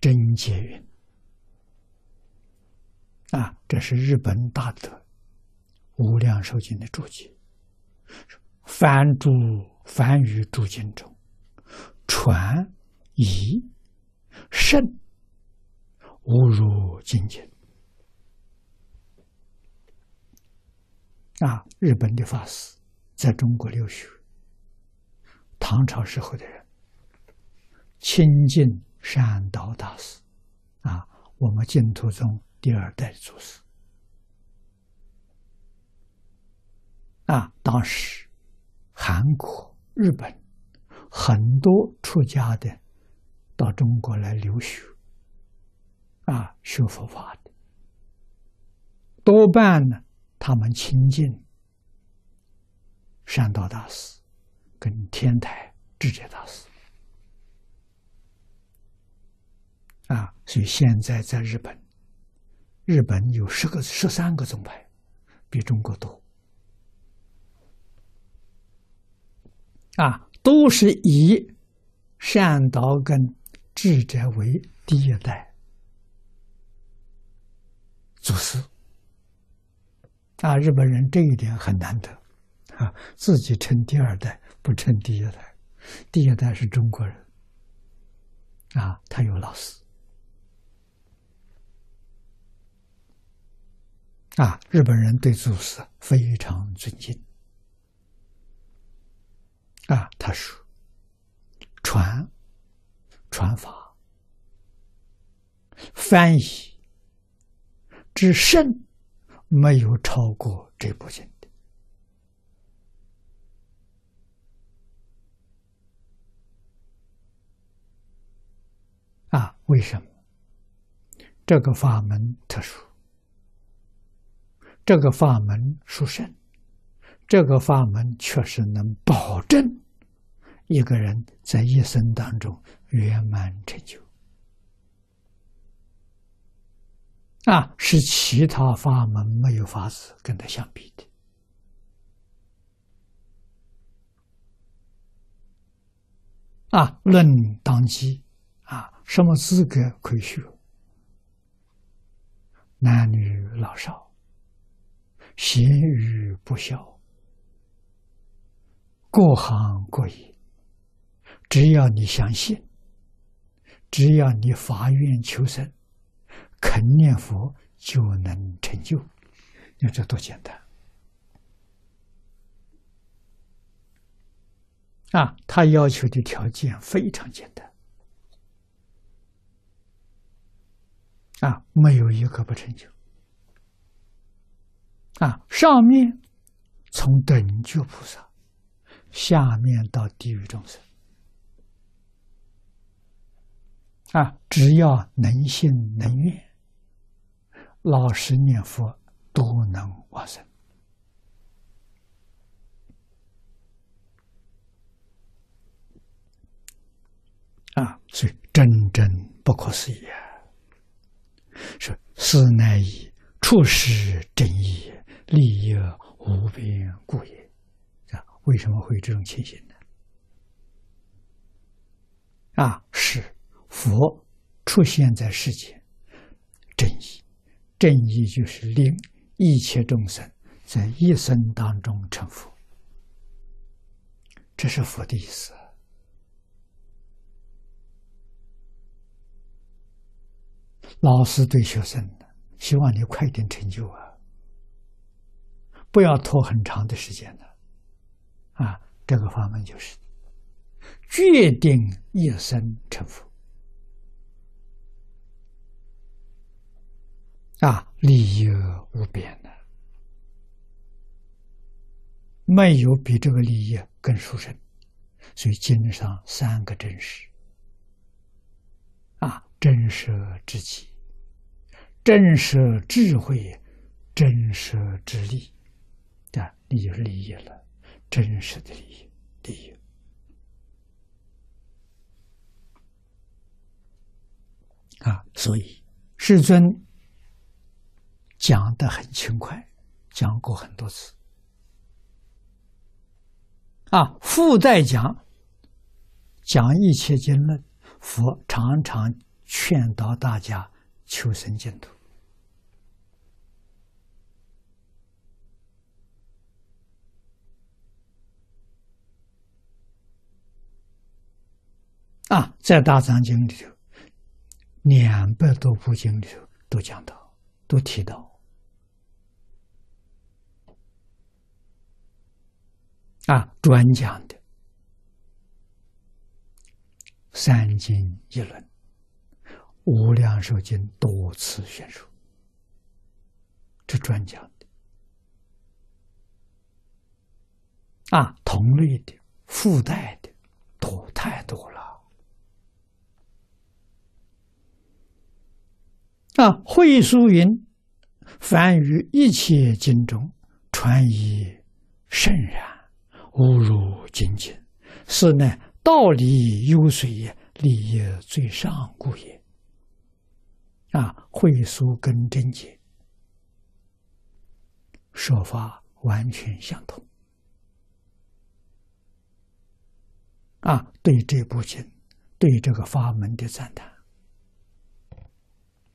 真结云。啊，这是日本大德《无量寿经》的注解。凡诸凡于诸经中，传以圣无如经经。啊，日本的法师在中国留学，唐朝时候的人，亲近善导大师，啊，我们净土宗。第二代祖师。啊，当时韩国、日本很多出家的到中国来留学。啊，学佛法的。多半呢，他们亲近善导大师跟天台智者大师。啊，所以现在在日本。日本有十个、十三个宗派，比中国多。啊，都是以善导跟智者为第一代祖师。啊，日本人这一点很难得，啊，自己称第二代，不称第一代。第一代是中国人，啊，他有老师。啊，日本人对祖师非常尊敬。啊，他说：“传传法，翻译之圣，没有超过这部经的。”啊，为什么？这个法门特殊。这个法门殊胜，这个法门确实能保证一个人在一生当中圆满成就，啊，是其他法门没有法子跟他相比的。啊，论当机，啊，什么资格可以学？男女老少。贤与不孝，各行各业，只要你相信，只要你发愿求生，肯念佛，就能成就。你看这多简单啊！他要求的条件非常简单啊，没有一个不成就。啊，上面从等觉菩萨，下面到地狱众生，啊，只要能信能愿，老实念佛，都能往生。啊，所以真真不可思议啊！说是乃以处世正义。利益无边故也，啊，为什么会有这种情形呢？啊，是佛出现在世间，正义，正义就是令一切众生在一生当中成佛，这是佛的意思。老师对学生，希望你快点成就啊。不要拖很长的时间了，啊，这个法门就是决定一生成佛，啊，利益无边的，没有比这个利益更殊胜，所以经上三个真实，啊，真实之气，真实智慧，真实之力。你就利益了，真实的利益，利益。啊，所以世尊讲的很轻快，讲过很多次。啊，附带讲讲一切经论，佛常常劝导大家求生净土。啊，在大藏经里头，两百多部经里头都讲到，都提到。啊，专讲的三经一论，无量寿经多次宣说，这专讲的啊，同类的、附带的多太多了。啊，会书云：“凡于一切经中传以圣然。”无如精进，是呢道理优水也，理也最上故也。啊，会疏跟真解说法完全相同。啊，对这部经，对这个法门的赞叹。